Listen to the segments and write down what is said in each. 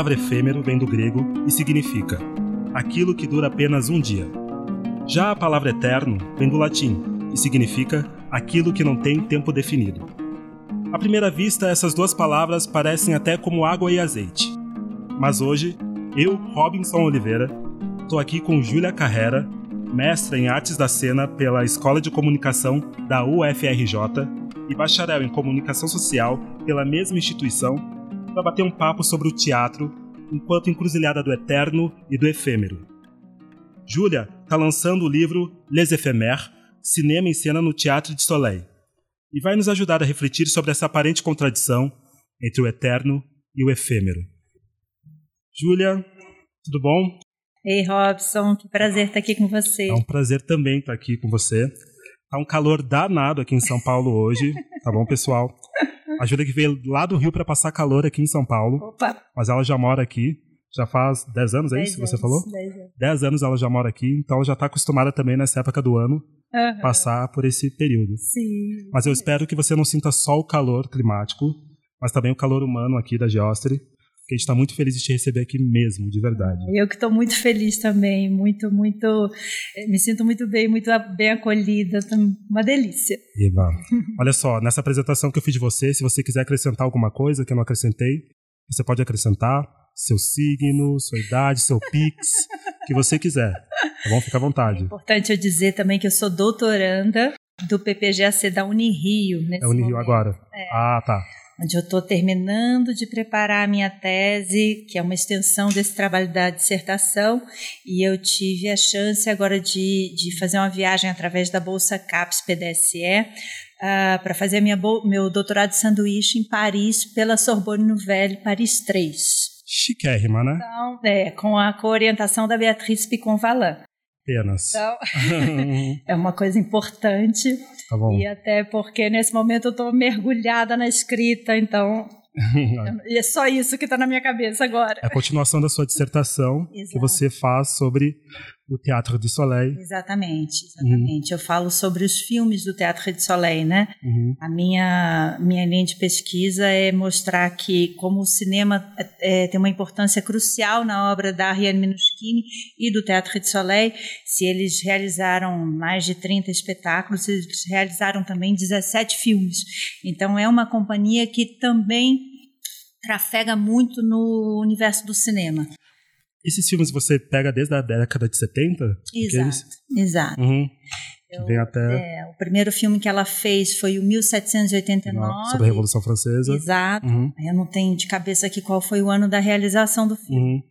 palavra efêmero vem do grego e significa aquilo que dura apenas um dia. Já a palavra eterno vem do latim e significa aquilo que não tem tempo definido. À primeira vista, essas duas palavras parecem até como água e azeite. Mas hoje, eu, Robinson Oliveira, estou aqui com Júlia Carrera, mestra em artes da cena pela Escola de Comunicação da UFRJ e bacharel em comunicação social pela mesma instituição, para bater um papo sobre o teatro enquanto encruzilhada do eterno e do efêmero. Júlia está lançando o livro Les Éphémères, Cinema em Cena no Teatro de Soleil, e vai nos ajudar a refletir sobre essa aparente contradição entre o eterno e o efêmero. Júlia, tudo bom? Ei, Robson, que prazer estar aqui com você. É um prazer também estar aqui com você. Tá um calor danado aqui em São Paulo hoje, tá bom, pessoal? A Júlia que veio lá do Rio para passar calor aqui em São Paulo. Opa. Mas ela já mora aqui. Já faz 10 anos, é Dez isso que você falou? dez anos. 10 anos ela já mora aqui, então ela já está acostumada também nessa época do ano Aham. passar por esse período. Sim. Mas eu espero que você não sinta só o calor climático, mas também o calor humano aqui da Geostre, que a gente está muito feliz de te receber aqui mesmo, de verdade. Eu que estou muito feliz também, muito, muito, eh, me sinto muito bem, muito bem acolhida, tá uma delícia. Eba. Olha só, nessa apresentação que eu fiz de você, se você quiser acrescentar alguma coisa que eu não acrescentei, você pode acrescentar seu signo, sua idade, seu pix, o que você quiser. Tá bom? Fica à vontade. Importante eu dizer também que eu sou doutoranda do PPGAC da Unirio. Nesse É Unirio momento, agora. Ah, tá. Onde eu estou terminando de preparar a minha tese, que é uma extensão desse trabalho da dissertação, e eu tive a chance agora de, de fazer uma viagem através da Bolsa CAPES PDSE para fazer minha, meu doutorado de sanduíche em Paris pela Sorbonne Nouvelle Paris 3. Chiquérrima, né? Então, é, com a coorientação da Beatriz Picon-Valin. Apenas. Então, é uma coisa importante. tá bom. E até porque nesse momento eu estou mergulhada na escrita, então e é só isso que está na minha cabeça agora. É a continuação da sua dissertação que você faz sobre o Teatro de Soleil. Exatamente, exatamente. Eu falo sobre os filmes do Teatro de Soleil, né? Uhum. A minha, minha linha de pesquisa é mostrar que como o cinema é, tem uma importância crucial na obra da Ariane Minuschini e do Teatro de Soleil, se eles realizaram mais de 30 espetáculos, eles realizaram também 17 filmes. Então é uma companhia que também trafega muito no universo do cinema. Esses filmes você pega desde a década de 70? Exato, Aqueles? exato. Uhum. Eu- Vem até É, o primeiro filme que ela fez foi o 1789. sobre a Revolução Francesa. Exato. Uhum. Eu não tenho de cabeça aqui qual foi o ano da realização do filme, Uhum.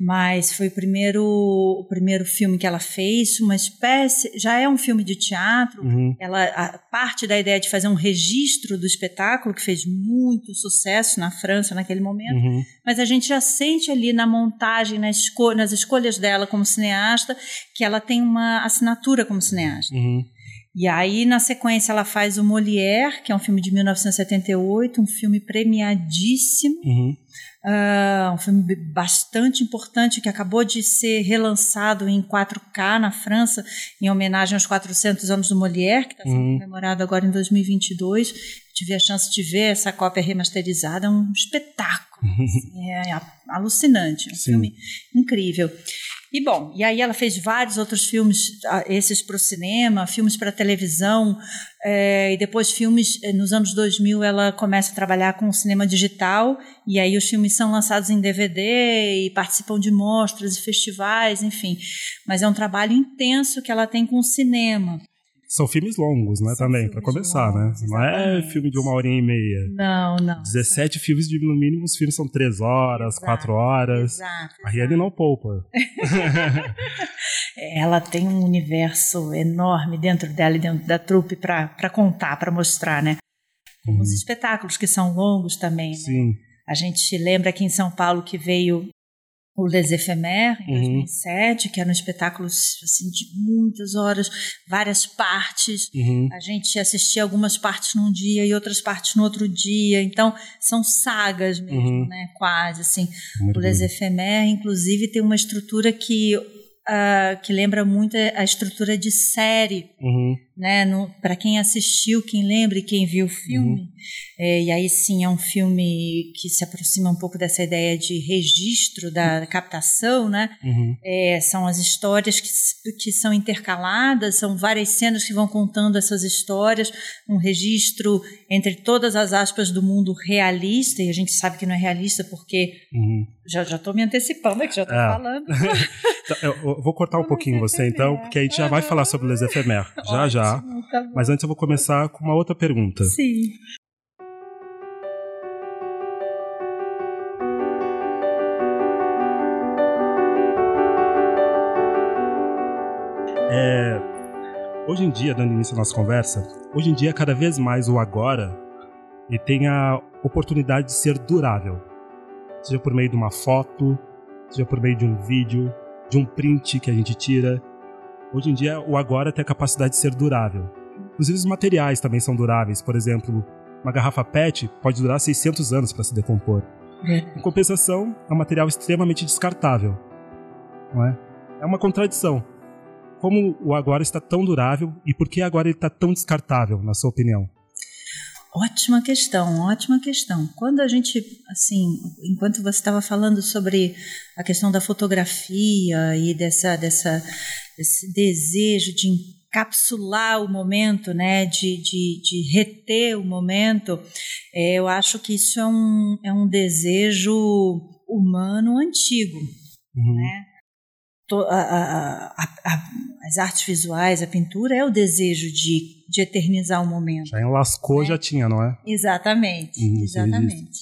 mas foi o primeiro, o primeiro filme que ela fez, uma espécie, já é um filme de teatro. Uhum. Ela a parte da ideia de fazer um registro do espetáculo que fez muito sucesso na França naquele momento, Uhum. Mas a gente já sente ali na montagem, na esco nas escolhas dela como cineasta, que ela tem uma assinatura como cineasta. Uhum. E aí, na sequência, ela faz o Molière, que é um filme de 1978, um filme premiadíssimo, Uhum. ah, um filme bastante importante que acabou de ser relançado em 4K na França, em homenagem aos 400 anos do Molière, que está sendo Uhum. comemorado agora em 2022. Tive a chance de ver essa cópia remasterizada, é um espetáculo. Assim, é alucinante, é um Sim. filme incrível. E bom, e aí ela fez vários outros filmes, esses para o cinema, filmes para televisão, eh, e depois filmes, eh, nos anos 2000 ela começa a trabalhar com o cinema digital, e aí os filmes são lançados em DVD e participam de mostras e festivais, enfim. Mas é um trabalho intenso que ela tem com o cinema. São filmes longos, né, São também, para começar, longos, né? Não é exatamente. filme de uma horinha e meia. Não, não. 17 filmes de, no mínimo, os filmes são 3 horas, Exato, 4 horas. Exato. A Riane não poupa. ela tem um universo enorme dentro dela e dentro da trupe para contar, para mostrar, né? Como os espetáculos que são longos também. né? Sim. A gente lembra aqui em São Paulo que veio o Les Éphémères, em Uhum. 2007, que era um espetáculo assim, de muitas horas, várias partes. Uhum. A gente assistia algumas partes num dia e outras partes no outro dia. Então, são sagas mesmo, Uhum. né? Quase, assim. Muito O Les bem. Éphémères, inclusive, tem uma estrutura que, ah, que lembra muito a estrutura de série Uhum. Né? Para quem assistiu, quem lembra e quem viu o filme, uhum. é, e aí sim é um filme que se aproxima um pouco dessa ideia de registro da captação, né? Uhum. É, são as histórias que, que são intercaladas, são várias cenas que vão contando essas histórias, um registro entre todas as aspas do mundo realista, e a gente sabe que não é realista porque uhum. já estou me antecipando aqui, já estou é. falando. Então, eu vou cortar um pouquinho você então, porque a gente já vai falar sobre Les Éphémères, já já. Tá Mas antes eu vou começar com uma outra pergunta. Sim. É, hoje em dia, dando início à nossa conversa, hoje em dia cada vez mais o agora ele tem a oportunidade de ser durável, seja por meio de uma foto, seja por meio de um vídeo, de um print que a gente tira. Hoje em dia, o agora tem a capacidade de ser durável. Inclusive, os materiais também são duráveis. Por exemplo, uma garrafa PET pode durar 600 anos para se decompor. É. Em compensação, é um material extremamente descartável. Não é? é uma contradição. Como o agora está tão durável e por que agora ele está tão descartável, na sua opinião? Ótima questão, ótima questão. Quando a gente, assim, enquanto você estava falando sobre a questão da fotografia e dessa, dessa, desse desejo de encapsular o momento, né, de, de, de reter o momento, é, eu acho que isso é um, é um desejo humano antigo, uhum. né? A, a, a, as artes visuais, a pintura é o desejo de, de eternizar o momento. Já enlascou, né? já tinha, não é? Exatamente, isso, exatamente.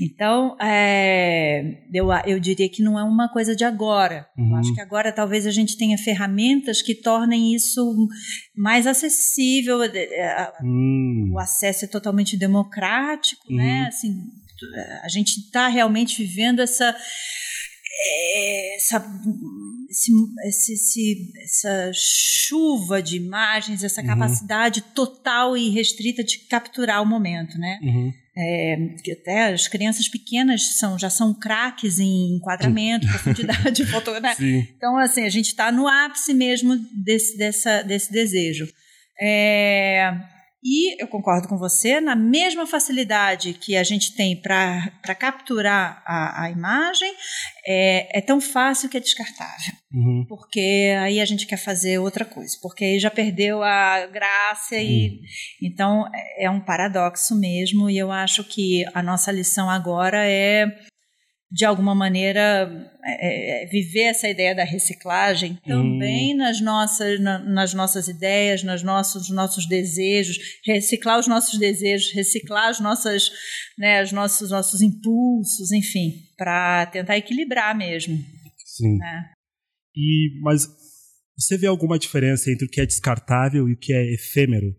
Então, é, eu, eu diria que não é uma coisa de agora. Uhum. Eu acho que agora talvez a gente tenha ferramentas que tornem isso mais acessível. Hum. O acesso é totalmente democrático, né? uhum. né? Assim, a gente está realmente vivendo essa é, essa, esse, esse, essa chuva de imagens, essa uhum. capacidade total e restrita de capturar o momento, né? Uhum. É, até as crianças pequenas são, já são craques em enquadramento, profundidade, foto, né? Então, assim, a gente está no ápice mesmo desse, dessa, desse desejo. É, e eu concordo com você, na mesma facilidade que a gente tem para capturar a, a imagem, é, é, tão fácil que é descartável. Uhum. Porque aí a gente quer fazer outra coisa, porque aí já perdeu a graça e uhum. então é, é um paradoxo mesmo. E eu acho que a nossa lição agora é de alguma maneira é, é, viver essa ideia da reciclagem também hum. nas nossas na, nas nossas ideias, nos nossos nossos desejos, reciclar os nossos desejos, reciclar as nossas né, os nossos nossos impulsos, enfim, para tentar equilibrar mesmo. Sim. Né? E mas você vê alguma diferença entre o que é descartável e o que é efêmero?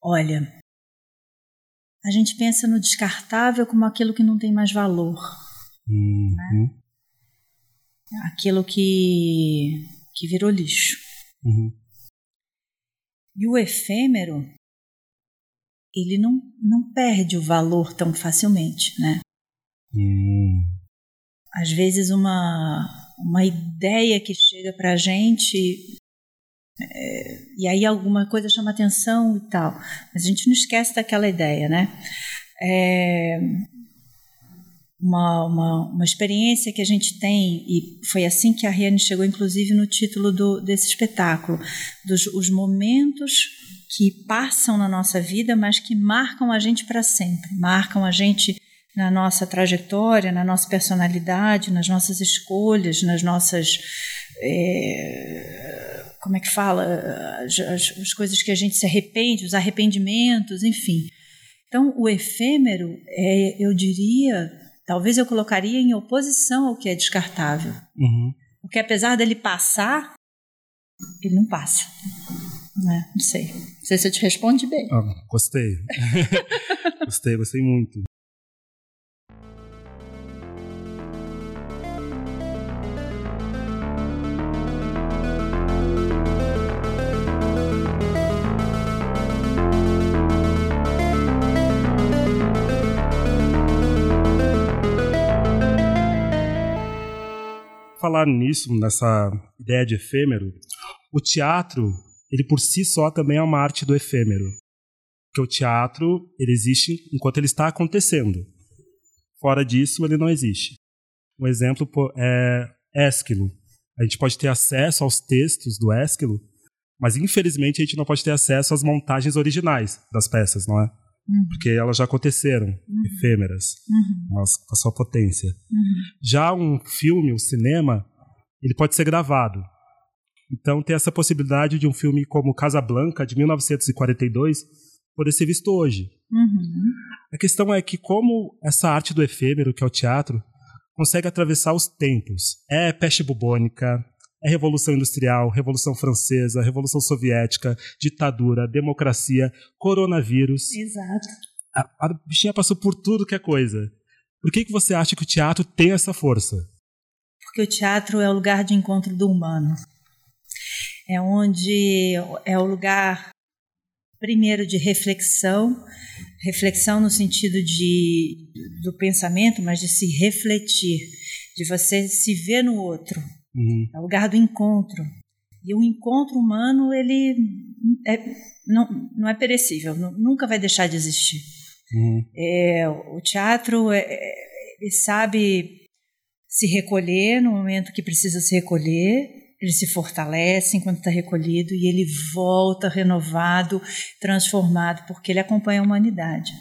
Olha, a gente pensa no descartável como aquilo que não tem mais valor. Uhum. Né? Aquilo que, que virou lixo. Uhum. E o efêmero, ele não, não perde o valor tão facilmente, né? Uhum. Às vezes uma, uma ideia que chega para a gente é, e aí alguma coisa chama atenção e tal. Mas a gente não esquece daquela ideia, né? É, uma, uma, uma experiência que a gente tem, e foi assim que a Riane chegou, inclusive, no título do, desse espetáculo, dos os momentos que passam na nossa vida, mas que marcam a gente para sempre, marcam a gente na nossa trajetória, na nossa personalidade, nas nossas escolhas, nas nossas. É, como é que fala, as, as, as, coisas que a gente se arrepende, os arrependimentos, enfim. Então, o efêmero, é, eu diria, talvez eu colocaria em oposição ao que é descartável. Uhum. Porque apesar dele passar, ele não passa. Né? Não sei. Não sei se eu te responde bem. Ah, gostei. gostei, gostei muito. Falar nisso, nessa ideia de efêmero, o teatro, ele por si só também é uma arte do efêmero. Porque o teatro, ele existe enquanto ele está acontecendo. Fora disso, ele não existe. Um exemplo é Ésquilo. A gente pode ter acesso aos textos do Ésquilo, mas infelizmente a gente não pode ter acesso às montagens originais das peças, não é? Uhum. Porque elas já aconteceram, uhum. efêmeras, uhum. com a sua potência. Uhum. Já um filme, um cinema, ele pode ser gravado. Então tem essa possibilidade de um filme como Casablanca, de 1942, poder ser visto hoje. Uhum. A questão é que como essa arte do efêmero, que é o teatro, consegue atravessar os tempos. É peste bubônica, é Revolução Industrial, Revolução Francesa, Revolução Soviética, ditadura, democracia, coronavírus. Exato. A, a bichinha passou por tudo que é coisa. Por que, que você acha que o teatro tem essa força? Porque o teatro é o lugar de encontro do humano. É onde é o lugar, primeiro, de reflexão, reflexão no sentido de, do pensamento, mas de se refletir, de você se ver no outro, Uhum. É o lugar do encontro. E o encontro humano, ele é, não, não é perecível, nunca vai deixar de existir. Uhum. É, o teatro, é, é, ele sabe se recolher no momento que precisa se recolher, ele se fortalece enquanto está recolhido e ele volta renovado, transformado, porque ele acompanha a humanidade.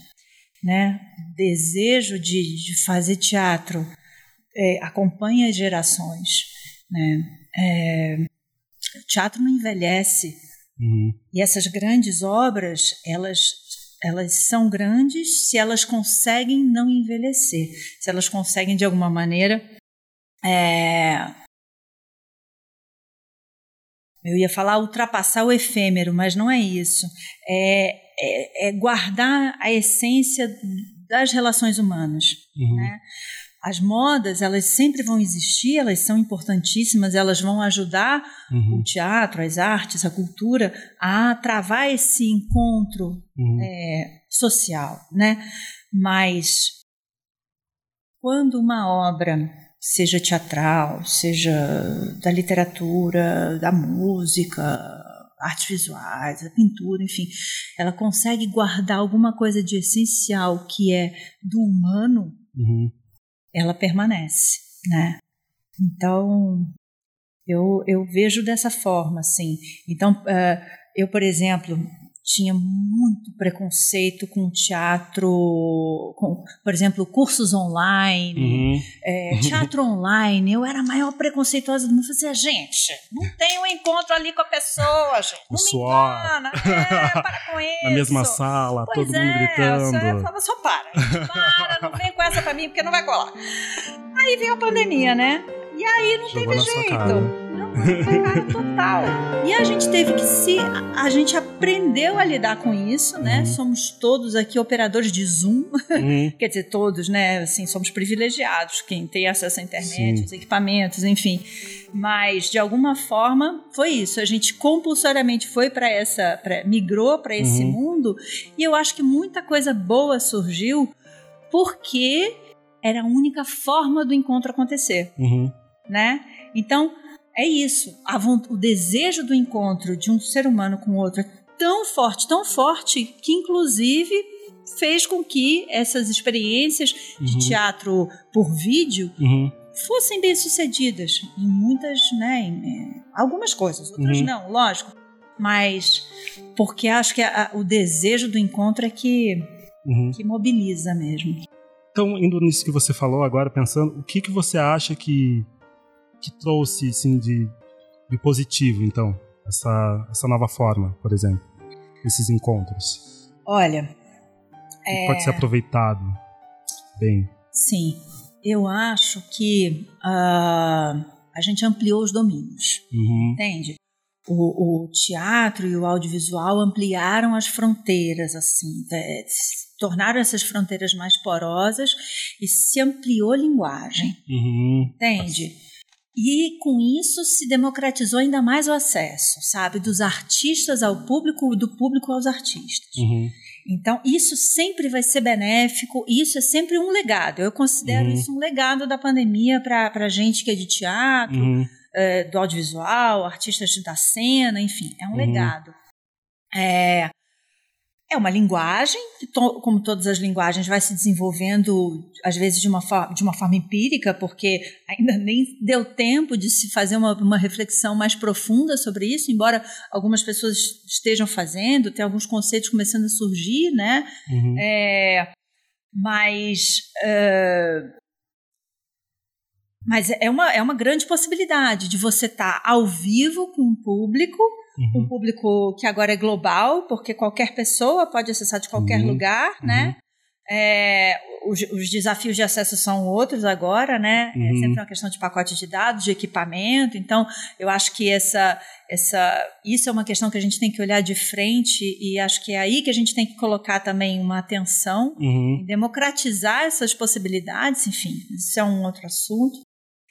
Né? O desejo de, de fazer teatro é, acompanha as gerações. Né? É, o teatro não envelhece. Uhum. E essas grandes obras, elas, elas são grandes se elas conseguem não envelhecer, se elas conseguem, de alguma maneira, é, eu ia falar ultrapassar o efêmero, mas não é isso. É, é, é guardar a essência das relações humanas. Uhum. Né? As modas, elas sempre vão existir, elas são importantíssimas, elas vão ajudar uhum. o teatro, as artes, a cultura a travar esse encontro uhum. é, social, né? Mas quando uma obra, seja teatral, seja da literatura, da música, artes visuais, da pintura, enfim, ela consegue guardar alguma coisa de essencial que é do humano, uhum ela permanece, né? Então, eu, eu vejo dessa forma, assim. Então, uh, eu, por exemplo, tinha muito preconceito com teatro, com, por exemplo, cursos online, uhum. é, teatro online. Eu era a maior preconceituosa do mundo. Eu fazia, gente, não tem um encontro ali com a pessoa, gente. Não me engana, é, para com isso. Na mesma sala, pois todo é, mundo gritando. Eu falava, só para, para, não vem com essa pra mim, porque não vai colar. Aí veio a pandemia, né? E aí não Jogou teve jeito total. E a gente teve que se. A gente aprendeu a lidar com isso, né? Uhum. Somos todos aqui operadores de Zoom. Uhum. Quer dizer, todos, né? Assim, somos privilegiados, quem tem acesso à internet, Sim. os equipamentos, enfim. Mas, de alguma forma, foi isso. A gente compulsoriamente foi para essa. Pra, migrou para esse uhum. mundo. E eu acho que muita coisa boa surgiu porque era a única forma do encontro acontecer. Uhum. Né? Então, é isso. o desejo do encontro de um ser humano com outro é tão forte, tão forte, que inclusive fez com que essas experiências uhum. de teatro por vídeo uhum. fossem bem sucedidas em muitas, né, em, algumas coisas, outras uhum. não, lógico, mas porque acho que a, o desejo do encontro é que uhum. que mobiliza mesmo. Então, indo nisso que você falou agora, pensando, o que que você acha que que trouxe assim, de, de positivo, então, essa, essa nova forma, por exemplo, esses encontros? Olha. É... Pode ser aproveitado bem. Sim. Eu acho que uh, a gente ampliou os domínios. Uhum. Entende? O, o, teatro e o audiovisual ampliaram as fronteiras, assim, é, tornaram essas fronteiras mais porosas e se ampliou a linguagem. Uhum. Entende? E com isso se democratizou ainda mais o acesso, sabe, dos artistas ao público, do público aos artistas. Uhum. Então, isso sempre vai ser benéfico, isso é sempre um legado. Eu considero uhum. isso um legado da pandemia para a gente que é de teatro, uhum. uh, do audiovisual, artistas da cena, enfim, é um uhum. legado. É, é uma linguagem, como todas as linguagens, vai se desenvolvendo, às vezes, de uma, forma, de uma forma empírica, porque ainda nem deu tempo de se fazer uma, uma reflexão mais profunda sobre isso, embora algumas pessoas estejam fazendo, tem alguns conceitos começando a surgir, né? Uhum. É, mas. Uh, mas é uma, é uma grande possibilidade de você estar tá ao vivo com o público Uhum. Um público que agora é global, porque qualquer pessoa pode acessar de qualquer uhum. lugar, né? Uhum. É, os, os, desafios de acesso são outros agora, né? É uhum. sempre uma questão de pacote de dados, de equipamento. Então, eu acho que essa, essa, isso é uma questão que a gente tem que olhar de frente e acho que é aí que a gente tem que colocar também uma atenção, uhum. democratizar essas possibilidades. Enfim, isso é um outro assunto.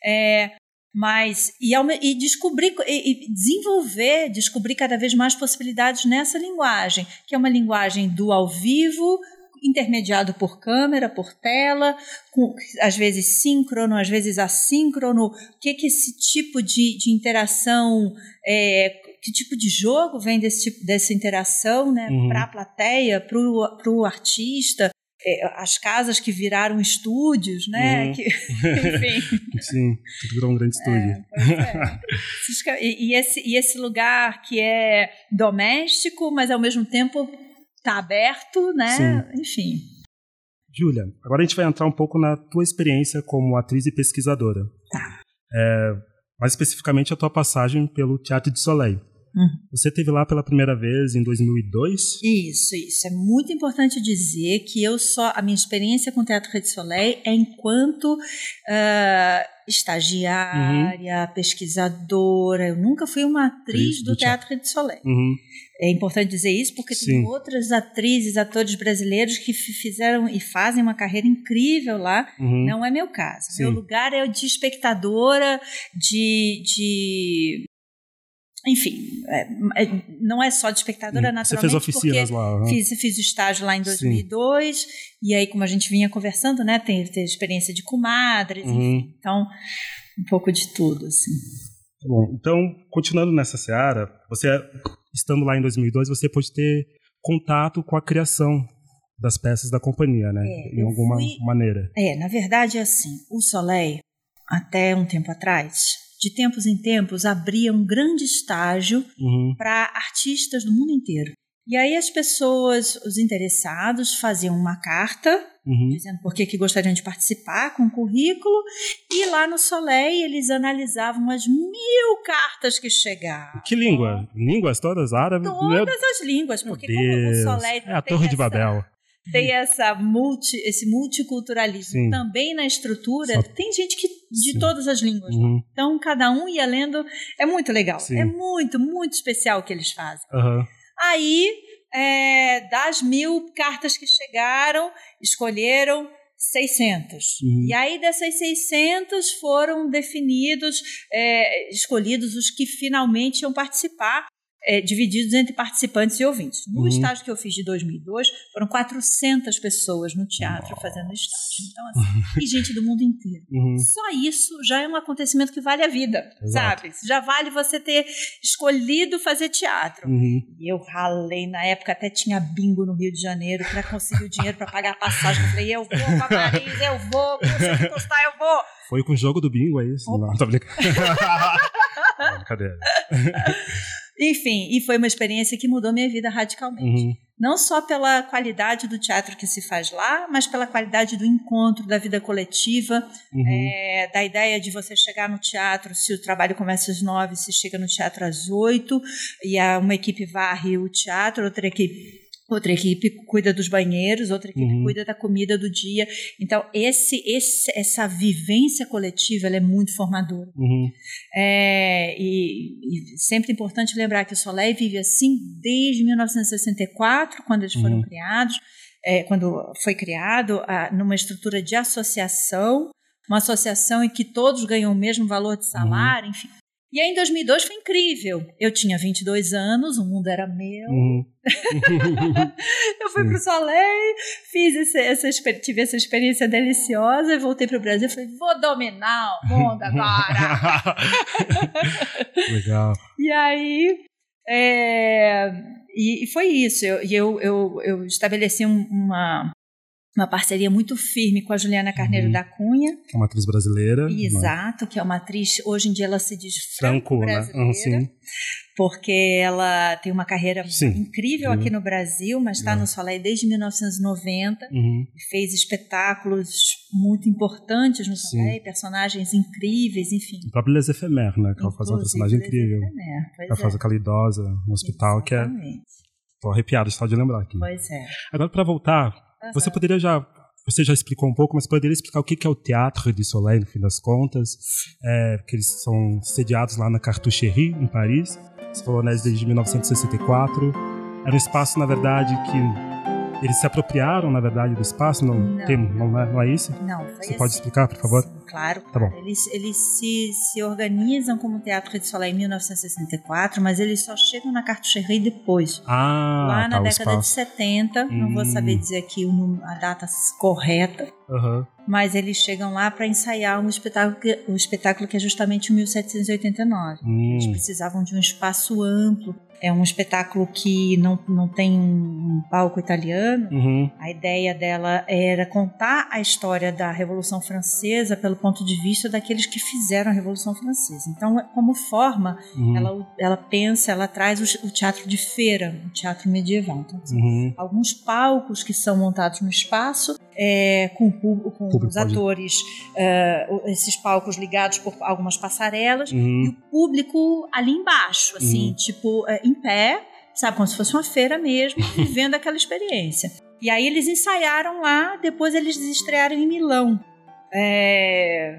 É, mas e, e descobrir e, e, desenvolver, descobrir cada vez mais possibilidades nessa linguagem, que é uma linguagem do ao vivo, intermediado por câmera, por tela, com, às vezes síncrono, às vezes assíncrono. O que que esse tipo de, de interação é, que tipo de jogo vem desse tipo dessa interação, né, uhum. para a plateia, para o artista, as casas que viraram estúdios, né? Uhum. Que, enfim. Sim, tudo virou um grande estúdio. É, é. e, e, esse, e esse lugar que é doméstico, mas ao mesmo tempo está aberto, né? Sim. Enfim. Júlia, agora a gente vai entrar um pouco na tua experiência como atriz e pesquisadora. Tá. É, mais especificamente a tua passagem pelo Teatro de Soleil. Uhum. Você teve lá pela primeira vez em 2002? Isso, isso. É muito importante dizer que eu só a minha experiência com o Teatro Rede Soleil é enquanto uh, estagiária, uhum. pesquisadora. Eu nunca fui uma atriz do, do, Teatro Rede Soleil. Uhum. É importante dizer isso porque Sim. tem outras atrizes, atores brasileiros que fizeram e fazem uma carreira incrível lá. Uhum. Não é meu caso. Sim. Meu lugar é o de espectadora, de, de enfim, é, é, não é só de espectadora, hum, naturalmente. Você fez oficinas lá. Né? Fiz, fiz o estágio lá em 2002, Sim. e aí, como a gente vinha conversando, né, tem, tem experiência de comadres, uhum. enfim, então, um pouco de tudo, assim. Tá bom, então, continuando nessa seara, você, estando lá em 2002, você pôde ter contato com a criação das peças da companhia, né, é, em alguma fui, maneira. É, na verdade, é assim, o Soleil, até um tempo atrás, de tempos em tempos, abria um grande estágio uhum. para artistas do mundo inteiro. E aí as pessoas, os interessados, faziam uma carta uhum. dizendo por que, que gostariam de participar com o currículo, e lá no Soleil eles analisavam as mil cartas que chegavam. Que língua? Línguas todas árabes? Todas Meu... as línguas, porque como o Soleil é a Torre essa... de Babel tem essa multi, esse multiculturalismo Sim. também na estrutura. Só... Tem gente que de Sim. todas as línguas. Uhum. Então, cada um ia lendo. É muito legal. Sim. É muito, muito especial o que eles fazem. Uhum. Aí, é, das mil cartas que chegaram, escolheram 600. Uhum. E aí, dessas 600, foram definidos, é, escolhidos os que finalmente iam participar é, divididos entre participantes e ouvintes. No uhum. estágio que eu fiz de 2002, foram 400 pessoas no teatro Nossa. fazendo estágio. Então, assim, e gente do mundo inteiro. Uhum. Só isso já é um acontecimento que vale a vida, Exato. sabe? Já vale você ter escolhido fazer teatro. Uhum. E eu ralei, na época até tinha bingo no Rio de Janeiro para conseguir o dinheiro para pagar a passagem. Eu falei, eu vou para Paris, eu vou, conseguir custar, eu vou. Foi com o jogo do bingo, é isso? Opa. Não, tô brincando. Brincadeira. Enfim, e foi uma experiência que mudou minha vida radicalmente. Uhum. Não só pela qualidade do teatro que se faz lá, mas pela qualidade do encontro, da vida coletiva, uhum. é, da ideia de você chegar no teatro, se o trabalho começa às nove, se chega no teatro às oito, e uma equipe varre o teatro, outra equipe outra equipe cuida dos banheiros, outra equipe uhum. cuida da comida do dia. Então, esse, esse, essa vivência coletiva é muito formadora. Uhum. É, e, e, sempre importante lembrar que o Soleil vive assim desde 1964, quando eles foram uhum. criados, é, quando foi criado a, numa estrutura de associação, uma associação em que todos ganham o mesmo valor de salário, uhum. enfim. E aí em 2002 foi incrível. Eu tinha 22 anos, o mundo era meu. Uhum. eu fui para o Soleil, fiz esse, essa, tive essa experiência deliciosa, voltei para o Brasil e falei, vou dominar o mundo agora. Legal. E aí, é, e, e, foi isso. Eu, eu, eu, eu estabeleci uma, uma parceria muito firme com a Juliana Carneiro uhum. da Cunha. Que é uma atriz brasileira. Exato, uma... que é uma atriz, hoje em dia ela se diz franco-brasileira. Franco, né? Uhum, sim porque ela tem uma carreira Sim, incrível uhum. aqui no Brasil, mas está uhum. no Soleil desde 1990, uhum. fez espetáculos muito importantes no Soleil, personagens incríveis, enfim. O próprio Les Ephémères, né, que ela faz uma personagem incrível. Ela faz é. aquela idosa no hospital, Exatamente. que é... Tô arrepiado só de lembrar aqui. Pois é. Agora, para voltar, você poderia já você já explicou um pouco, mas poderia explicar o que é o Teatro de Soleil, no fim das contas? É, que eles são sediados lá na Cartoucherie, em Paris. Você falou, né, desde 1964. Era um espaço, na verdade, que eles se apropriaram, na verdade, do espaço? Não, não, tem, não, é, não é isso? Não. Você assim. pode explicar, por favor? Sim, claro. Tá bom. Eles, eles se, se organizam como Teatro de Soleil em 1964, mas eles só chegam na Cartoucherie depois. Ah, Lá na tá, década de 70, hum. não vou saber hum. dizer aqui a data correta. Uhum mas eles chegam lá para ensaiar um espetáculo, que, um espetáculo que é justamente o 1789. Hum. Eles precisavam de um espaço amplo. É um espetáculo que não, não tem um palco italiano. Uhum. A ideia dela era contar a história da Revolução Francesa pelo ponto de vista daqueles que fizeram a Revolução Francesa. Então, como forma, uhum. ela, ela pensa, ela traz o, o, teatro de feira, o teatro medieval. Então, assim, uhum. alguns palcos que são montados no espaço é, com, com os atores, uh, esses palcos ligados por algumas passarelas, uhum. e o público ali embaixo, assim, uhum. tipo, uh, em pé, sabe, como se fosse uma feira mesmo, vivendo aquela experiência. E aí eles ensaiaram lá, depois eles estrearam em Milão. É,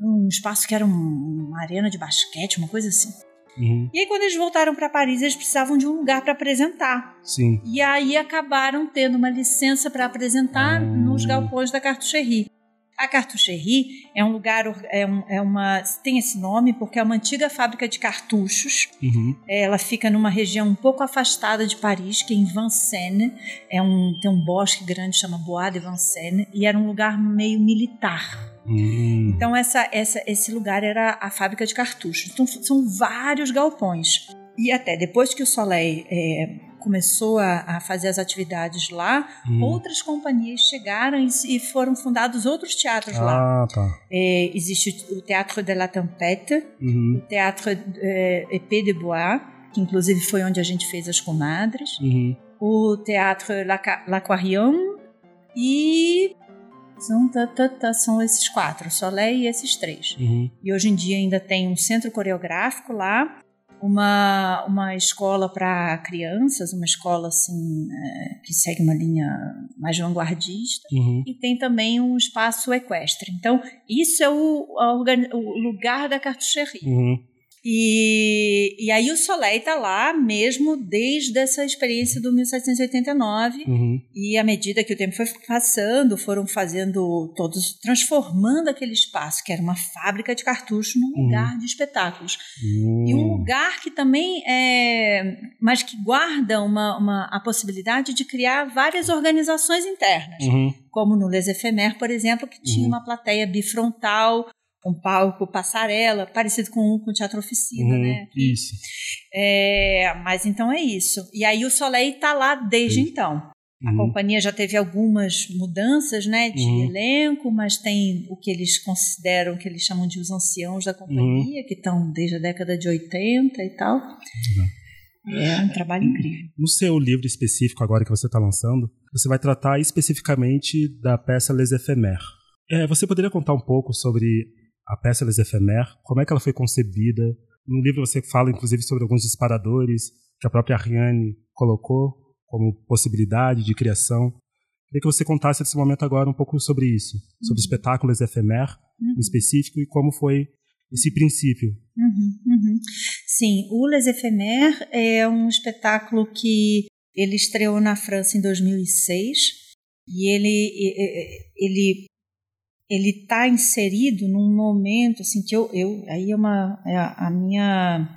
um espaço que era uma arena de basquete, uma coisa assim. Uhum. E aí, quando eles voltaram para Paris, eles precisavam de um lugar para apresentar. Sim. E aí acabaram tendo uma licença para apresentar uhum. nos galpões da Cartucherie. A Cartucherie é um lugar, é, um, é, uma, tem esse nome porque é uma antiga fábrica de cartuchos. Uhum. Ela fica numa região um pouco afastada de Paris, que é em Vincennes. É um, tem um bosque grande chama Bois de Vincennes e era um lugar meio militar. Hum. Então essa, essa, esse lugar era a fábrica de cartuchos. Então são vários galpões. E até depois que o Soleil é, começou a, a, fazer as atividades lá, hum. outras companhias chegaram e, e, foram fundados outros teatros ah, lá. Tá. É, existe o Teatro de la Tempête, uhum. o Teatro é, Épée de Bois, que inclusive foi onde a gente fez as comadres, uhum. o Teatro L'Aquarium e são, tá, tá, tá, são esses quatro, Soleil e esses três. Uhum. E hoje em dia ainda tem um centro coreográfico lá, uma, uma escola para crianças, uma escola assim é, que segue uma linha mais vanguardista, uhum. e tem também um espaço equestre. Então, isso é o, o lugar da cartucherie. Uhum. E, e aí o Soleil está lá mesmo desde essa experiência do 1789 uhum. e à medida que o tempo foi passando, foram fazendo todos, transformando aquele espaço que era uma fábrica de cartuchos num uhum. lugar de espetáculos. Uhum. E um lugar que também é, mas que guarda uma, uma, a possibilidade de criar várias organizações internas uhum. como no Les Ephémères, por exemplo, que tinha uhum. uma plateia bifrontal um palco passarela, parecido com, com o Teatro Oficina, uhum, né? Isso. É, mas então é isso. E aí o Soleil está lá desde isso. então. A uhum. companhia já teve algumas mudanças né, de uhum. elenco, mas tem o que eles consideram, que eles chamam de os anciãos da companhia, uhum. que estão desde a década de 80 e tal. É um trabalho incrível. No seu livro específico, agora que você está lançando, você vai tratar especificamente da peça Les Éphémères. É, você poderia contar um pouco sobre a peça Les Éphémères, como é que ela foi concebida. No livro você fala, inclusive, sobre alguns disparadores que a própria Ariane colocou como possibilidade de criação. Queria que você contasse nesse momento agora um pouco sobre isso, uhum. sobre o espetáculo Les Éphémères, uhum. em específico, e como foi esse princípio. Uhum, uhum. Sim, o Les Éphémères é um espetáculo que ele estreou na França em 2006 e ele, ele ele está inserido num momento assim que eu, eu aí é uma é a, minha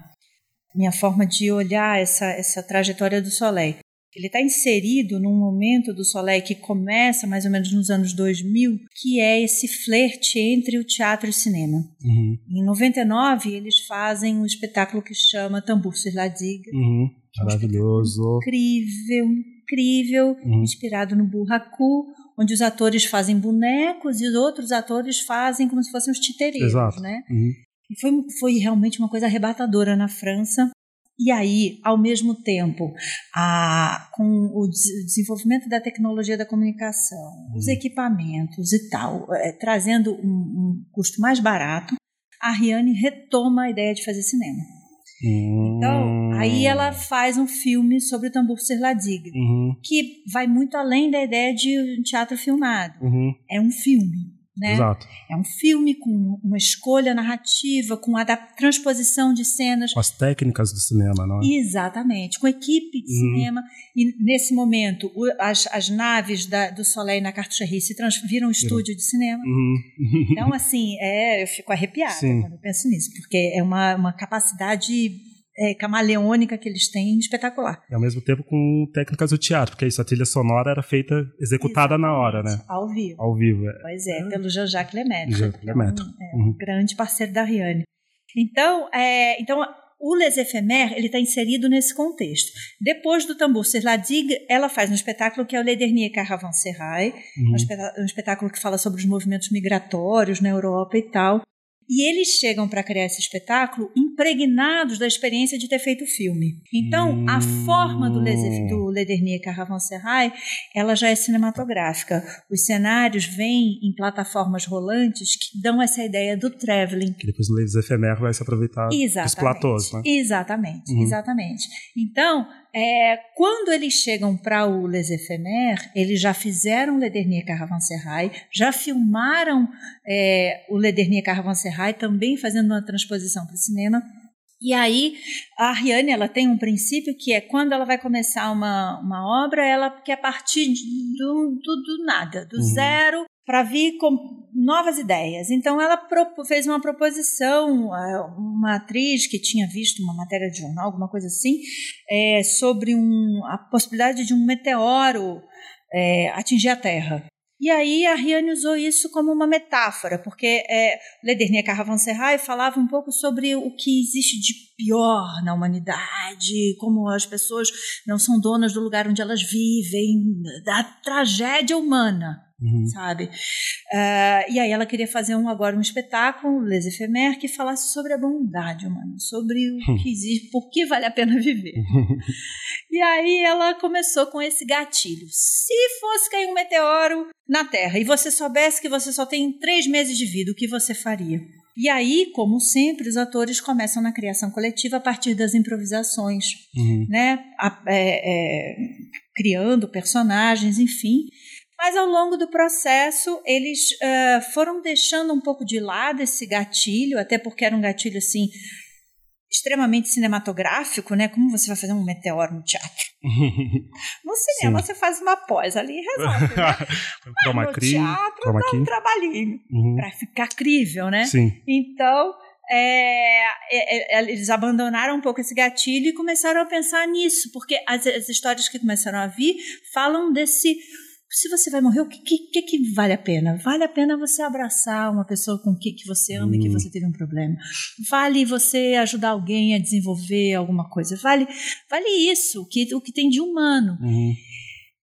minha forma de olhar essa essa trajetória do Soleil. Ele está inserido num momento do Soleil que começa mais ou menos nos anos 2000, que é esse flerte entre o teatro e o cinema. Uhum. Em 99, eles fazem um espetáculo que chama Tambor sur la Digue. Uhum. Maravilhoso. Incrível, incrível, Uhum. inspirado no Burracu, onde os atores fazem bonecos e os outros atores fazem como se fossem os titereiros, Exato. né? Uhum. E foi, foi realmente uma coisa arrebatadora na França. E aí, ao mesmo tempo, a, com o des- desenvolvimento da tecnologia da comunicação, os Uhum. equipamentos e tal, eh, trazendo um, um custo mais barato, a Riane retoma a ideia de fazer cinema. Então, Hum. aí ela faz um filme sobre o tambor Serladiga, Uhum. que vai muito além da ideia de um teatro filmado. Uhum. É um filme, né? Exato. É um filme com uma escolha narrativa, com a transposição de cenas. Com as técnicas do cinema, não é? Exatamente, com equipe de Uhum. cinema. E nesse momento, o- as, as naves da- do Soleil na Cartucherie se viram um estúdio de cinema. Uhum. Então, assim, é, eu fico arrepiada Sim. quando eu penso nisso, porque é uma, uma capacidade é, camaleônica que eles têm espetacular. E ao mesmo tempo com técnicas do teatro, porque isso, a trilha sonora era feita, executada na hora, né? Ao vivo. Ao vivo. é. Pois é, pelo Jean-Jacques Lemaitre. Jean-Jacques que é um- Lemaitre. é um Uhum. grande parceiro da Riane. Então, é, então o Les Éphémères ele está inserido nesse contexto. Depois do Tambor Sur la Digue, ela faz um espetáculo que é o Le Dernier Caravansérail, Uhum. um, um espetáculo que fala sobre os movimentos migratórios na Europa e tal. E eles chegam para criar esse espetáculo impregnados da experiência de ter feito o filme. Então, a Hum. forma do, Les, do Le Dernier Caravansérail, ela já é cinematográfica. Os cenários vêm em plataformas rolantes que dão essa ideia do traveling. Que depois o Les Éphémères vai se aproveitar dos Exatamente. platôs, né? Exatamente, Uhum. exatamente. Então, é, quando eles chegam para o Les Éphémères, eles já fizeram Le Dernier Caravansérail, já filmaram é, o Le Dernier Caravansérail, também fazendo uma transposição para o cinema. E aí, a Ariane, ela tem um princípio que é quando ela vai começar uma, uma obra, ela quer partir do, do, do nada, do Uhum. zero, para vir com novas ideias. Então, ela fez uma proposição, uma atriz que tinha visto uma matéria de jornal, alguma coisa assim, eh, sobre um, a possibilidade de um meteoro eh, atingir a Terra. E aí a Riane usou isso como uma metáfora, porque é, Le Dernier Caravansérail falava um pouco sobre o que existe de pior na humanidade, como as pessoas não são donas do lugar onde elas vivem, da tragédia humana Uhum. sabe? Ah, e aí ela queria fazer um, agora um espetáculo, Les Éphémères, que falasse sobre a bondade humana, sobre o que existe, por que vale a pena viver. E aí ela começou com esse gatilho. Se fosse cair um meteoro na Terra e você soubesse que você só tem três meses de vida, o que você faria? E aí, como sempre, os atores começam na criação coletiva a partir das improvisações, Uhum. né? A- é, é, criando personagens, enfim. Mas ao longo do processo, eles ah, foram deixando um pouco de lado esse gatilho, até porque era um gatilho assim extremamente cinematográfico, né? Como você vai fazer um meteoro no teatro? No cinema Sim. você faz uma pós ali e resolve. Né? Chroma no key, teatro dá um trabalhinho Uhum. para ficar crível, né? Sim. Então, é, é, é, eles abandonaram um pouco esse gatilho e começaram a pensar nisso, porque as, as histórias que começaram a vir falam desse. Se você vai morrer, o que, que, que vale a pena? Vale a pena você abraçar uma pessoa com que, que você ama e que Hum. você teve um problema. Vale você ajudar alguém a desenvolver alguma coisa. Vale, vale isso, o que, o que tem de humano. Uhum.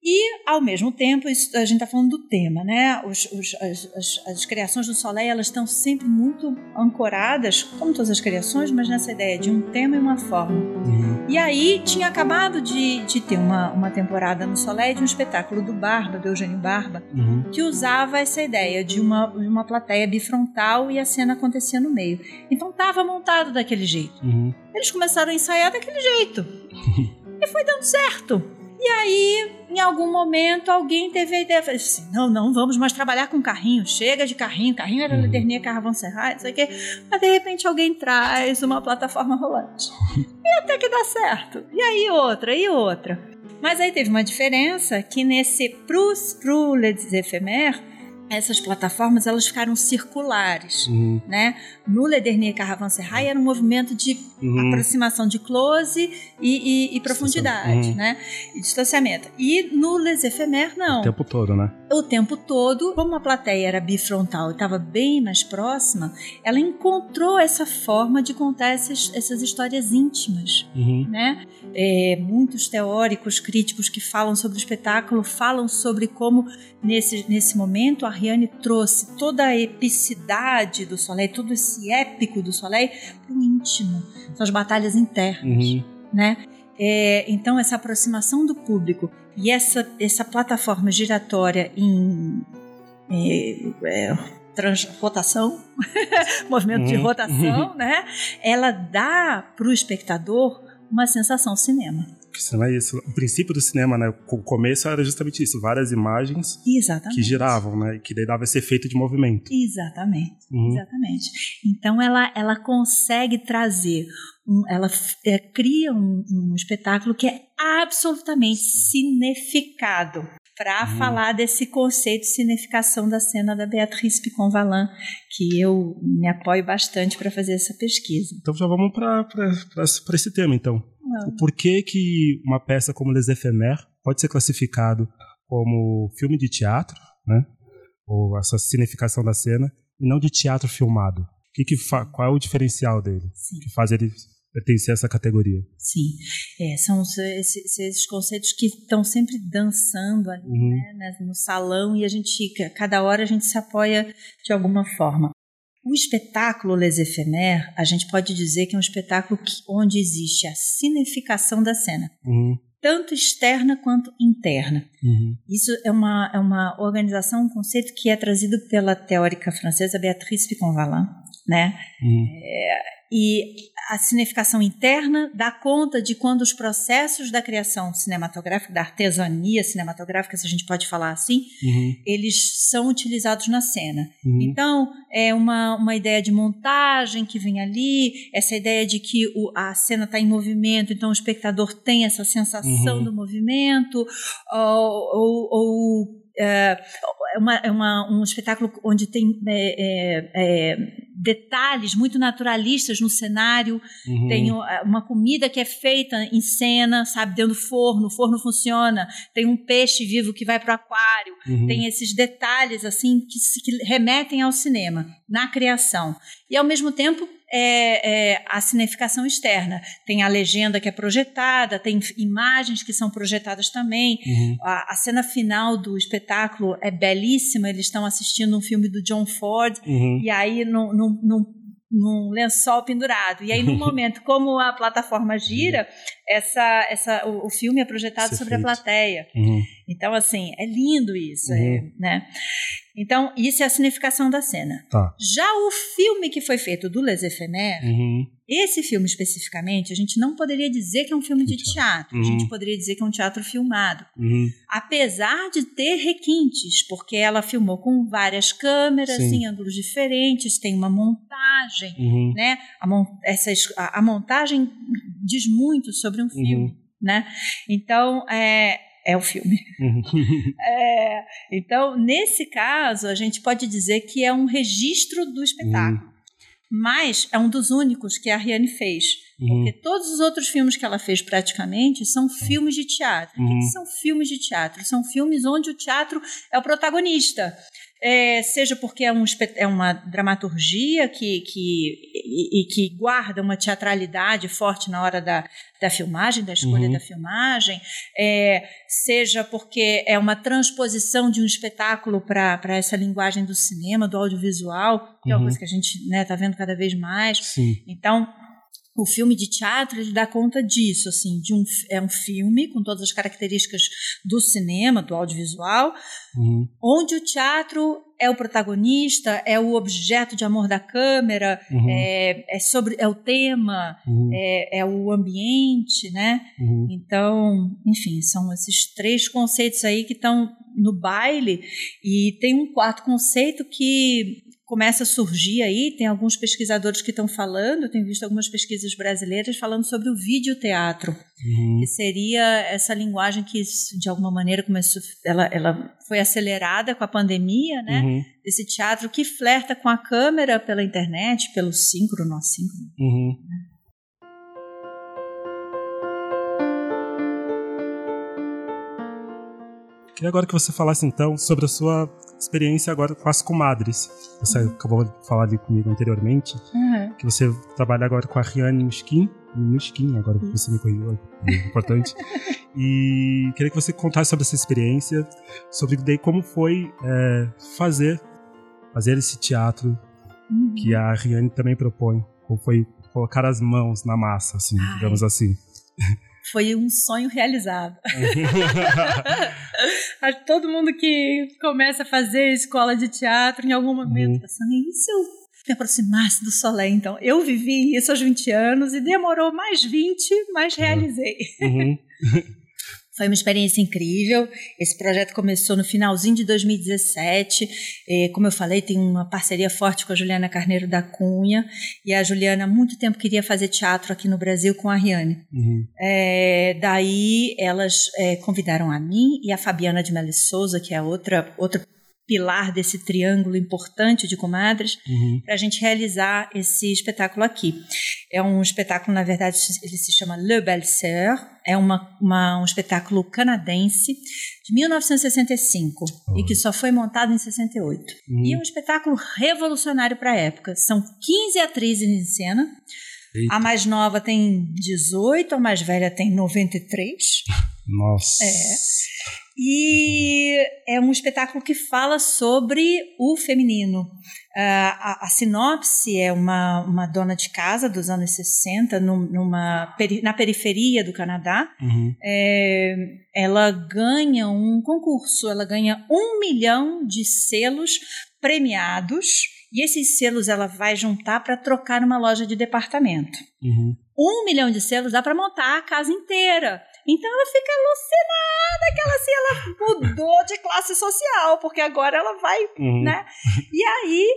E, ao mesmo tempo, isso, a gente está falando do tema, né? Os, os, as, as, as criações do Soleil, elas estão sempre muito ancoradas, como todas as criações, mas nessa ideia de um tema e uma forma. Uhum. E aí, tinha acabado de, de ter uma, uma temporada no Soleil de um espetáculo do Barba, do Eugênio Barba, Uhum. que usava essa ideia de uma, uma plateia bifrontal e a cena acontecia no meio. Então, estava montado daquele jeito. Uhum. Eles começaram a ensaiar daquele jeito. e foi dando certo. E aí, em algum momento, alguém teve a ideia, falou assim, não, não, vamos mais trabalhar com carrinho, chega de carrinho, carrinho era Uhum. Le Dernier Caravansérail, não sei o quê. Mas, de repente, alguém traz uma plataforma rolante. E até que dá certo. E aí outra, e outra. Mas aí teve uma diferença que nesse Prus pro Les Éphémères, essas plataformas elas ficaram circulares, Uhum. né? No Le Dernier Caravanserai era um movimento de Uhum. aproximação de close e, e- e profundidade, Uhum. né? E distanciamento. E no Les Éphémères, não. O tempo todo, né? O tempo todo, como a plateia era bifrontal e estava bem mais próxima, ela encontrou essa forma de contar essas, essas histórias íntimas, Uhum. né? É, muitos teóricos, críticos que falam sobre o espetáculo falam sobre como nesse, nesse momento a Ariane trouxe toda a epicidade do Soleil, todo esse épico do Soleil para o íntimo, são as batalhas internas, Uhum. né? É, então essa aproximação do público e essa, essa plataforma giratória em é, é, trans- rotação, movimento de Uhum. rotação, né? Ela dá para o espectador uma sensação cinema. Porque senão é isso. O princípio do cinema, né? O começo era justamente isso. Várias imagens Exatamente. que giravam, né? Que daí dava esse efeito de movimento. Exatamente. Uhum. Exatamente. Então ela, ela consegue trazer, um, ela é, cria um, um espetáculo que é absolutamente cineficado para Uhum. falar desse conceito de cineficação da cena da Beatriz Picon-Valin, que eu me apoio bastante para fazer essa pesquisa. Então já vamos para esse tema, então. O porquê que uma peça como Les Éphémères pode ser classificado como filme de teatro, né? Ou essa cineficação da cena, e não de teatro filmado. Que que qual é o diferencial dele? Sim. Que faz ele pertencer a essa categoria? Sim, É, são esses, esses conceitos que estão sempre dançando ali, Uhum. né, no salão e a gente, fica- cada hora a gente se apoia de alguma forma. O espetáculo Les Éphémères, a gente pode dizer que é um espetáculo que- onde existe a cineficação da cena, Uhum. tanto externa quanto interna. Uhum. Isso é uma, é uma organização, um conceito que é trazido pela teórica francesa Beatrice Picon-Valin, né? Uhum. E a cineficação interna dá conta de quando os processos da criação cinematográfica, da artesania cinematográfica, se a gente pode falar assim, Uhum. eles são utilizados na cena. Uhum. Então, é uma, uma ideia de montagem que vem ali, essa ideia de que o- a cena está em movimento, então o espectador tem essa sensação Uhum. do movimento, ou, ou- ou, é, é uma- é uma- um espetáculo onde tem é, é, é, detalhes muito naturalistas no cenário, Uhum. tem uma comida que é feita em cena, sabe, dentro do forno, o forno funciona, tem um peixe vivo que vai para o aquário, Uhum. tem esses detalhes assim que, se- que remetem ao cinema, na criação. E ao mesmo tempo é, é, a cineficação externa. Tem a legenda que é projetada, tem imagens que são projetadas também. Uhum. A, a cena final do espetáculo é belíssima. Eles estão assistindo um filme do John Ford Uhum. e aí num, num, num, num lençol pendurado. E aí, no momento, como a plataforma gira, essa, essa, o, o filme é projetado Esse sobre a plateia. Uhum. Então, assim, é lindo isso, é, Uhum. né? Então, isso é a significação da cena. Tá. Já o filme que foi feito do Les Éphémères, Uhum. esse filme especificamente, a gente não poderia dizer que é um filme de teatro. A Uhum. gente poderia dizer que é um teatro filmado. Uhum. Apesar de ter requintes, porque ela filmou com várias câmeras, Sim. em ângulos diferentes, tem uma montagem, Uhum. né? A, mon essas, a, a montagem diz muito sobre um filme, Uhum. né? Então, é, é o filme. Uhum. É, então, nesse caso, a gente pode dizer que é um registro do espetáculo. Mas é um dos únicos que a Ariane fez. Uhum. Porque todos os outros filmes que ela fez praticamente são filmes de teatro. O que Uhum. que são filmes de teatro? São filmes onde o teatro é o protagonista. É, seja porque é, um, é uma dramaturgia que, que, e, e que guarda uma teatralidade forte na hora da, da filmagem, da escolha Uhum. da filmagem, é, seja porque é uma transposição de um espetáculo para essa linguagem do cinema, do audiovisual, que é uma Uhum. coisa que a gente está vendo cada vez mais. Sim. Então, o filme de teatro ele dá conta disso, assim, de um, é um filme com todas as características do cinema, do audiovisual, Uhum. onde o teatro é o protagonista, é o objeto de amor da câmera, Uhum. é, é sobre é o tema, Uhum. é, é o ambiente, né? Uhum. Então, enfim, são esses três conceitos aí que estão no baile e tem um quarto conceito que começa a surgir aí, tem alguns pesquisadores que estão falando, tenho visto algumas pesquisas brasileiras falando sobre o videoteatro, uhum. que seria essa linguagem que, de alguma maneira, começou, ela, ela foi acelerada com a pandemia, né? Uhum. Esse teatro que flerta com a câmera pela internet, pelo síncrono, assíncrono. Uhum. Queria agora que você falasse então sobre a sua experiência agora com as comadres. Você uhum. acabou de falar ali comigo anteriormente, uhum. que você trabalha agora com a Riane Miskin, Miskin, agora que você me corrigiu, é importante. e queria que você contasse sobre essa experiência, sobre daí como foi é, fazer, fazer esse teatro uhum. que a Riane também propõe, como foi colocar as mãos na massa, assim, Ai. digamos assim. Foi um sonho realizado. Todo mundo que começa a fazer escola de teatro, em algum momento, uhum. pensando, e se eu me aproximasse do Soleil? Então, eu vivi isso aos 20 anos e demorou mais 20, mas realizei. Uhum. Foi uma experiência incrível. Esse projeto começou no finalzinho de 2017. É, como eu falei, tem uma parceria forte com a Juliana Carneiro da Cunha. E a Juliana há muito tempo queria fazer teatro aqui no Brasil com a Ariane. Uhum. É, daí elas é, convidaram a mim e a Fabiana de Melo Souza, que é outra, outra pilar desse triângulo importante de comadres, uhum. para a gente realizar esse espetáculo aqui. É um espetáculo, na verdade, ele se chama Le Belle Sœur, é uma, uma, um espetáculo canadense de 1965 uhum. e que só foi montado em 68. Uhum. E é um espetáculo revolucionário para a época. São 15 atrizes em cena. Eita. A mais nova tem 18, a mais velha tem 93. Nossa. É. E é um espetáculo que fala sobre o feminino. Uh, a, a, sinopse é uma, uma dona de casa dos anos 60, num, numa, na periferia do Canadá. Uhum. É, ela ganha um concurso, ela ganha um milhão de selos premiados. E esses selos ela vai juntar para trocar numa loja de departamento. Uhum. Um milhão de selos dá para montar a casa inteira. Então ela fica alucinada que ela, assim, ela mudou de classe social, porque agora ela vai, uhum. né? E aí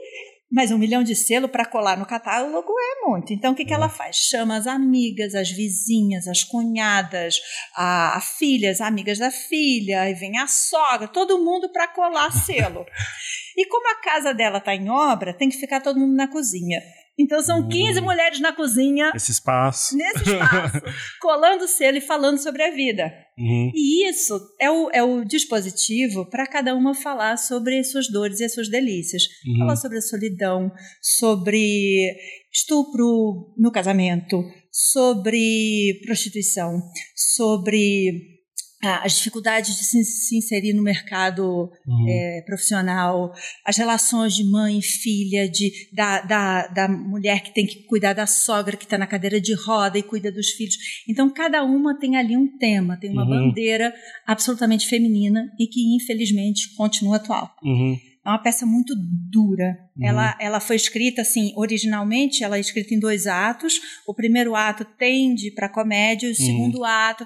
mas um milhão de selo para colar no catálogo é muito. Então, o que, que ela faz? Chama as amigas, as vizinhas, as cunhadas, a, a filhas, amigas da filha, aí vem a sogra, todo mundo para colar selo. e como a casa dela está em obra, tem que ficar todo mundo na cozinha. Então são 15 hum. mulheres na cozinha. Nesse espaço. Nesse espaço. colando selo e falando sobre a vida. Uhum. E isso é o, é o dispositivo para cada uma falar sobre suas dores e as suas delícias. Uhum. Falar sobre a solidão, sobre estupro no casamento, sobre prostituição, sobre as dificuldades de se, se, inserir no mercado uhum. é, profissional, as relações de mãe e filha, de, da, da, da mulher que tem que cuidar da sogra que está na cadeira de roda e cuida dos filhos. Então, cada uma tem ali um tema, tem uma uhum. bandeira absolutamente feminina e que, infelizmente, continua atual. Uhum. É uma peça muito dura. Uhum. Ela, ela foi escrita assim, originalmente, ela é escrita em dois atos. O primeiro ato tende para comédia, o uhum. segundo ato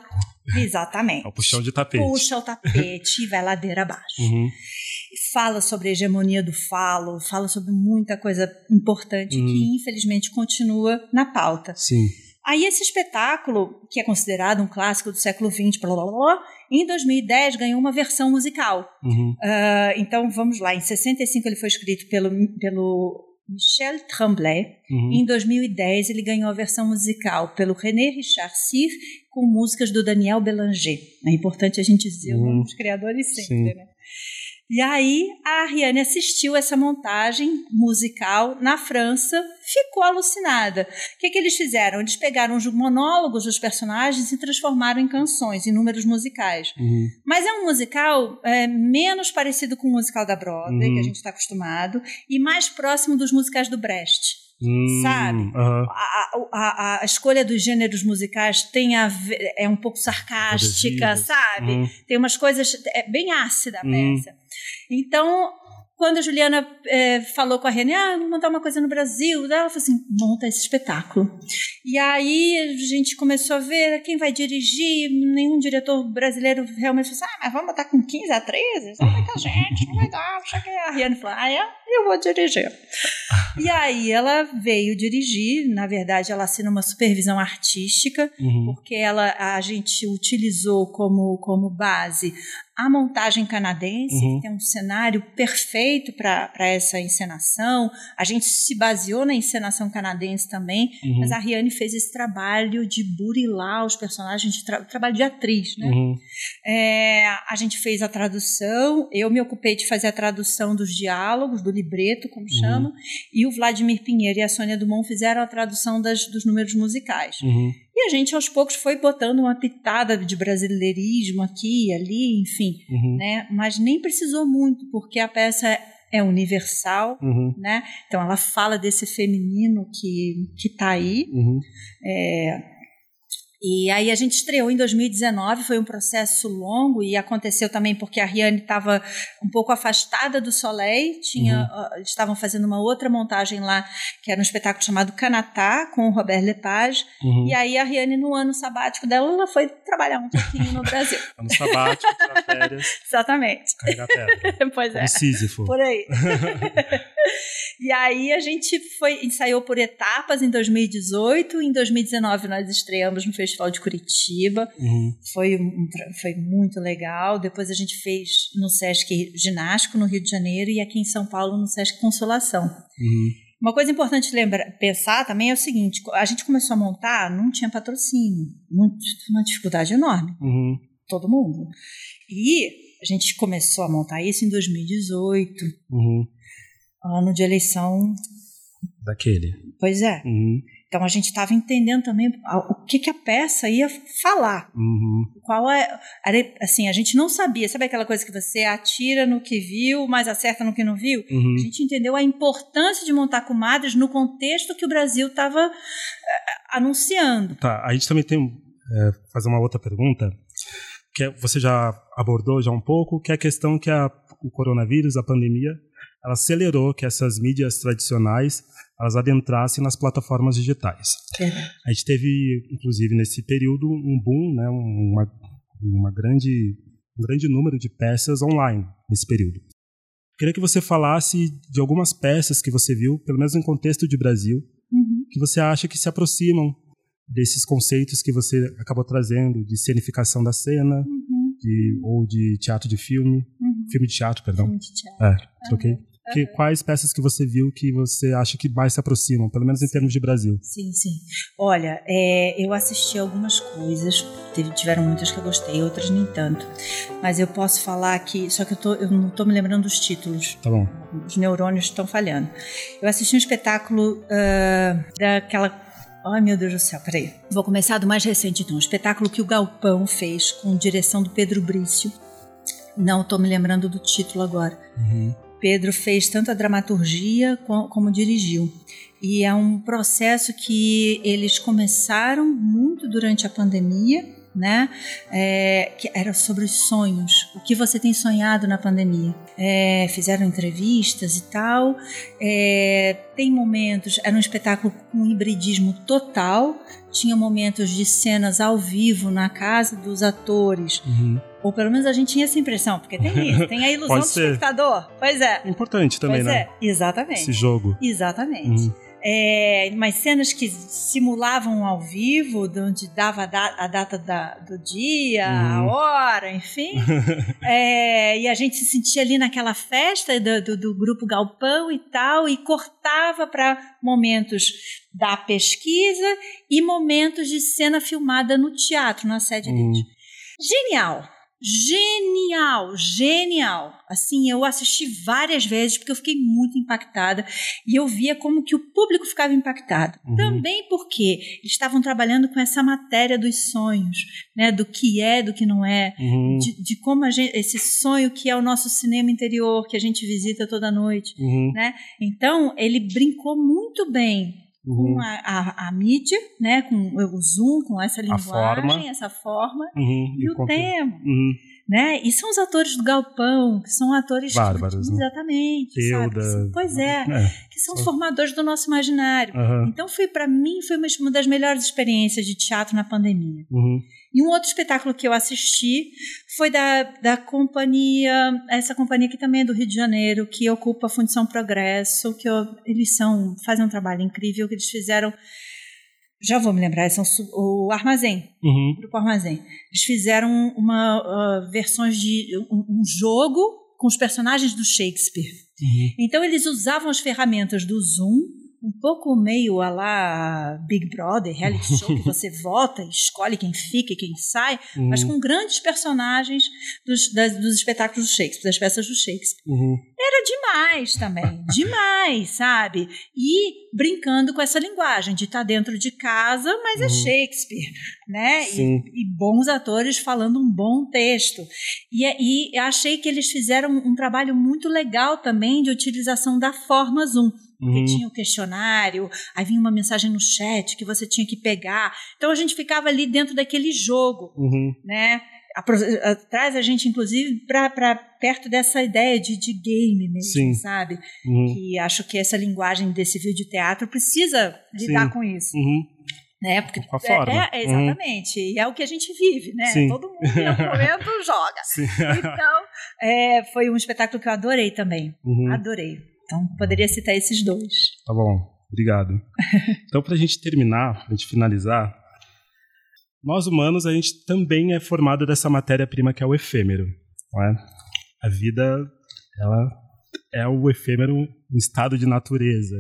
Exatamente. É o puxão de tapete. Puxa o tapete e vai ladeira abaixo. Uhum. Fala sobre a hegemonia do falo, fala sobre muita coisa importante uhum. que, infelizmente, continua na pauta. Sim. Aí esse espetáculo, que é considerado um clássico do século XX, blá, blá, blá, em 2010 ganhou uma versão musical. Uhum. Uh, então vamos lá, em 65 ele foi escrito pelo, pelo Michel Tremblay. Uhum. Em 2010, ele ganhou a versão musical pelo René Richard Sif com músicas do Daniel Belanger. É importante a gente dizer uhum. o nome dos criadores sempre, né? E aí a Ariane assistiu essa montagem musical na França, ficou alucinada. O que, que eles fizeram? Eles pegaram os monólogos dos personagens e transformaram em canções, em números musicais. Uhum. Mas é um musical é, menos parecido com o musical da Broadway, uhum. que a gente está acostumado, e mais próximo dos musicais do Brecht. Hum, sabe? Uh -huh. a, a, a, escolha dos gêneros musicais tem a ver, é um pouco sarcástica, sabe? Uhum. Tem umas coisas. É bem ácida a uhum. peça. Então, quando a Juliana é, falou com a René, ah, vou montar uma coisa no Brasil, ela falou assim, monta esse espetáculo. E aí a gente começou a ver quem vai dirigir, nenhum diretor brasileiro realmente falou assim, ah, mas vamos botar com 15 a 13? Não muita gente, não vai dar, não que A Riane falou, ah, é? Eu vou dirigir. E aí ela veio dirigir, na verdade ela assina uma supervisão artística, uhum. porque ela, a gente utilizou como, como base a montagem canadense, uhum. que tem um cenário perfeito para essa encenação. A gente se baseou na encenação canadense também, uhum. mas a Riane fez esse trabalho de burilar os personagens, de tra trabalho de atriz. Né? Uhum. É, a gente fez a tradução, eu me ocupei de fazer a tradução dos diálogos, do libreto, como uhum. chama, e o Vladimir Pinheiro e a Sônia Dumont fizeram a tradução das, dos números musicais. Uhum. E a gente, aos poucos, foi botando uma pitada de brasileirismo aqui e ali, enfim, uhum. né? Mas nem precisou muito, porque a peça é universal, uhum. né? Então ela fala desse feminino que que está aí. Uhum. É, e aí a gente estreou em 2019, foi um processo longo e aconteceu também porque a Riane estava um pouco afastada do Soleil, tinha, uhum. uh, estavam fazendo uma outra montagem lá, que era um espetáculo chamado Canatá, com o Robert Lepage, uhum. e aí a Riane no ano sabático dela, ela foi trabalhar um pouquinho no Brasil. ano sabático, férias. Exatamente. Carregar pedra. pois é. Sísifo. Por aí. E aí a gente foi, ensaiou por etapas em 2018, em 2019 nós estreamos no Festival de Curitiba. Uhum. Foi, foi muito legal. Depois a gente fez no Sesc Ginástico, no Rio de Janeiro, e aqui em São Paulo, no Sesc Consolação. Uhum. Uma coisa importante lembrar, pensar também é o seguinte: a gente começou a montar, não tinha patrocínio, muito, uma dificuldade enorme. Uhum. Todo mundo. E a gente começou a montar isso em 2018, uhum. Ano de eleição. Daquele. Pois é. Uhum. Então a gente estava entendendo também o que, que a peça ia falar. Uhum. Qual é. Assim, a gente não sabia. Sabe aquela coisa que você atira no que viu, mas acerta no que não viu? Uhum. A gente entendeu a importância de montar comadres no contexto que o Brasil estava uh, eh, anunciando. Tá, a gente também tem. É, fazer uma outra pergunta, que é, você já abordou já um pouco, que é a questão que a, o coronavírus, a pandemia, ela acelerou que essas mídias tradicionais elas adentrassem nas plataformas digitais. É. A gente teve, inclusive, nesse período, um boom, né, uma, uma grande, um grande número de peças online nesse período. Queria que você falasse de algumas peças que você viu, pelo menos em contexto de Brasil, uhum. que você acha que se aproximam desses conceitos que você acabou trazendo de cenificação da cena, uhum. de, ou de teatro de filme, uhum. filme de teatro, perdão. Filme de teatro. É, troquei. Que, quais peças que você viu que você acha que mais se aproximam, pelo menos em termos de Brasil? Sim, sim. Olha, é, eu assisti algumas coisas, teve, tiveram muitas que eu gostei, outras nem tanto. Mas eu posso falar que, só que eu, tô, eu não estou me lembrando dos títulos. Tá bom. Os neurônios estão falhando. Eu assisti um espetáculo uh, daquela Ai, meu Deus do céu, peraí. Vou começar do mais recente, então. Um espetáculo que o Galpão fez com direção do Pedro Brício. Não estou me lembrando do título agora. Uhum. Pedro fez tanto a dramaturgia como, dirigiu. E é um processo que eles começaram muito durante a pandemia, né? É, que era sobre os sonhos, o que você tem sonhado na pandemia. É, fizeram entrevistas e tal. É, tem momentos, era um espetáculo com hibridismo total. Tinha momentos de cenas ao vivo na casa dos atores. Uhum. Ou pelo menos a gente tinha essa impressão, porque tem isso, tem a ilusão do espectador. Pois é. Importante também, pois né? É, exatamente. Esse jogo. Exatamente. Uhum é, mas cenas que simulavam ao vivo, de onde dava a, da, a data da, do dia, uhum. a hora, enfim. é, e a gente se sentia ali naquela festa do, do, do grupo Galpão e tal, e cortava para momentos da pesquisa e momentos de cena filmada no teatro, na sede uhum. deles. Genial! Genial, genial. Assim, eu assisti várias vezes porque eu fiquei muito impactada e eu via como que o público ficava impactado. Uhum. Também porque eles estavam trabalhando com essa matéria dos sonhos, né, do que é, do que não é, uhum. de, de, como a gente, esse sonho que é o nosso cinema interior que a gente visita toda noite, uhum. né? Então, ele brincou muito bem Uhum. com a, a, a, mídia, né, com o Zoom, com essa linguagem, forma. essa forma, uhum. e, e, o tema. Uhum. né? E são os atores do Galpão, que são atores Bárbaros, que, né? exatamente, Teuda. sabe? Pois é, É. que são os formadores do nosso imaginário. Então foi para mim foi uma, uma das melhores experiências de teatro na pandemia. E um outro espetáculo que eu assisti foi da, da companhia, essa companhia que também é do Rio de Janeiro, que ocupa a Fundição Progresso, que eu- eles são fazem um trabalho incrível que eles fizeram. Já vou me lembrar, são o Armazém, Uhum. Grupo Armazém. Eles fizeram uma ah, versões de um, um jogo com os personagens do Shakespeare. Uhum. Então eles usavam as ferramentas do Zoom, um pouco meio a lá Big Brother, reality show, que você vota, e escolhe quem fica e quem sai, mas Uhum. com grandes personagens dos, das- dos espetáculos do Shakespeare, das peças do Shakespeare. Uhum. Era demais também, demais, sabe? E brincando com essa linguagem de estar dentro de casa, mas é Uhum. Shakespeare, né? E-. E, bons atores falando um bom texto. E, é- e achei que eles fizeram um trabalho muito legal também de utilização da forma Zoom. Porque Uhum. tinha o questionário, aí vinha uma mensagem no chat que você tinha que pegar. Então a gente ficava ali dentro daquele jogo Uhum. né? Eh, Traz a gente, inclusive, para perto dessa ideia de, de game mesmo, Sim. sabe? Uhum. Que acho que essa linguagem desse vídeo teatro precisa lidar Sim. com isso, Uhum. né? Porque Com a é- forma. é, Uhum. exatamente, e é o que a gente vive, né? Sim. Todo mundo em algum momento joga. Então, é, foi um espetáculo que eu adorei também, Uhum. adorei. Então, poderia citar esses dois. Tá bom, obrigado. Então, para a gente terminar, para a gente finalizar, nós humanos, a gente também é formado dessa matéria-prima que é o efêmero. É? A vida, ela é o efêmero em estado de natureza,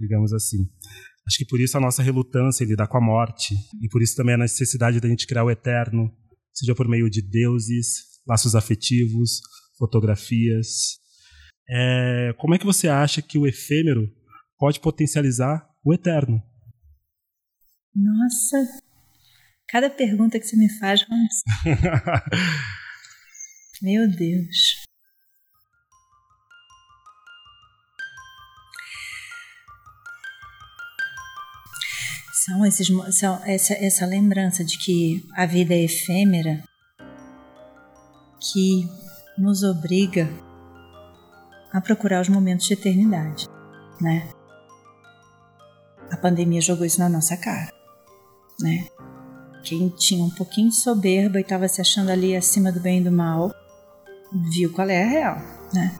digamos assim. Acho que por isso a nossa relutância em lidar com a morte, e por isso também a necessidade da gente criar o eterno, seja por meio de deuses, laços afetivos, fotografias. É, como é que você acha que o efêmero pode potencializar o eterno? Nossa, cada pergunta que você me faz, Hans, meu Deus. São esses, são essa, essa lembrança de que a vida é efêmera que nos obriga a procurar os momentos de eternidade, né? A pandemia jogou isso na nossa cara, né? Quem tinha um pouquinho de soberba e estava se achando ali acima do bem e do mal, viu qual é a real, né?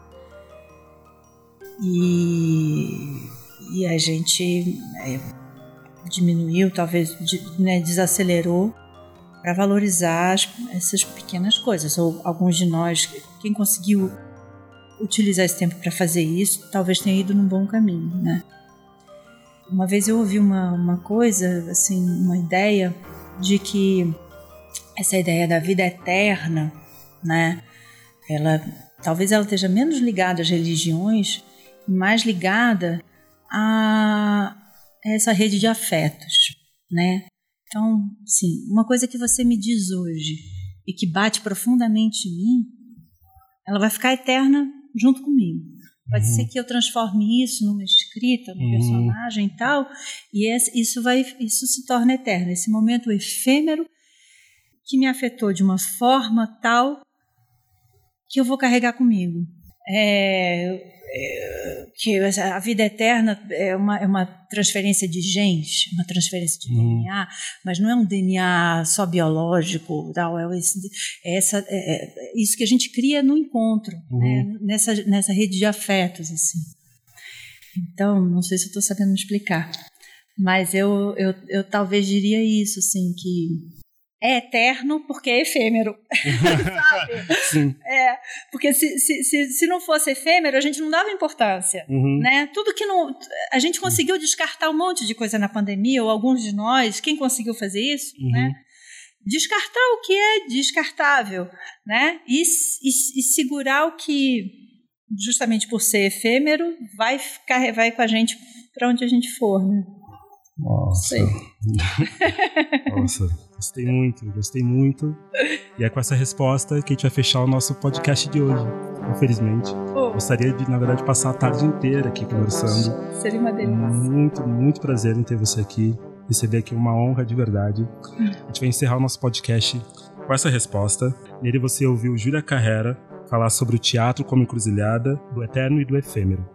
E, e a gente é, diminuiu, talvez né, desacelerou para valorizar as- essas pequenas coisas. Ou alguns de nós, quem conseguiu utilizar esse tempo para fazer isso, talvez tenha ido num bom caminho, né? Uma vez eu ouvi uma, uma coisa, assim, uma ideia de que essa ideia da vida eterna, né? Ela talvez ela esteja menos ligada às religiões, e mais ligada a essa rede de afetos, né? Então, sim, uma coisa que você me diz hoje e que bate profundamente em mim, ela vai ficar eterna junto comigo. Pode Uhum. ser que eu transforme isso numa escrita, num Uhum. personagem e tal, e esse- isso vai, isso se torna eterno. Esse momento efêmero que me afetou de uma forma tal que eu vou carregar comigo. É, é, que a vida eterna é uma, é uma transferência de genes, uma transferência de Uhum. DNA, mas não é um DNA só biológico, tal, é, esse, é essa, é, é isso que a gente cria no encontro, Uhum. né, nessa, nessa rede de afetos. Assim. Então, não sei se eu estou sabendo me explicar, mas eu, eu, eu talvez diria isso, assim, que é eterno porque é efêmero, sabe? Sim. É, porque se, se, se, se não fosse efêmero, a gente não dava importância. Uhum. Né? Tudo que não. A gente conseguiu descartar um monte de coisa na pandemia, ou alguns de nós, quem conseguiu fazer isso, Uhum. né? Descartar o que é descartável, né? E, e, e segurar o que, justamente por ser efêmero, vai ficar vai com a gente para onde a gente for, né? Nossa. Sei. Nossa, gostei muito, gostei muito. E é com essa resposta que a gente vai fechar o nosso podcast de hoje, infelizmente. Pô, Gostaria de, na verdade, passar a tarde inteira aqui conversando. seria uma delícia. Muito, muito prazer em ter você aqui. Receber aqui uma honra de verdade. A gente vai encerrar o nosso podcast Com essa resposta, nele você ouviu Júlia Carrera falar sobre o teatro como encruzilhada do eterno e do efêmero.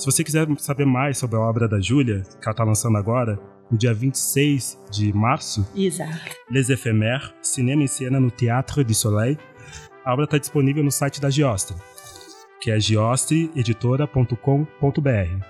Se você quiser saber mais sobre a obra da Júlia, que ela está lançando agora, no dia 26 de março, Exato. Les Éphémères, Cinema em Cena no Théâtre du Soleil, a obra está disponível no site da Giostre, que é giostreeditora.com.br.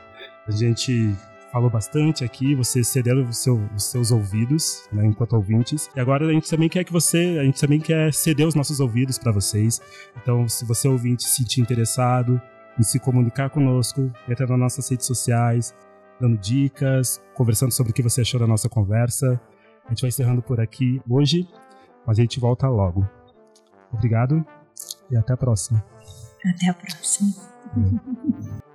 A gente falou bastante aqui, vocês cederam os, seu, os seus ouvidos, né, enquanto ouvintes. E agora a gente também quer que você, a gente também quer ceder os nossos ouvidos para vocês. Então, se você ouvinte se sentir interessado em se comunicar conosco, entra nas nossas redes sociais, dando dicas, conversando sobre o que você achou da nossa conversa. A gente vai encerrando por aqui hoje, mas a gente volta logo. Obrigado e até a próxima. Até a próxima.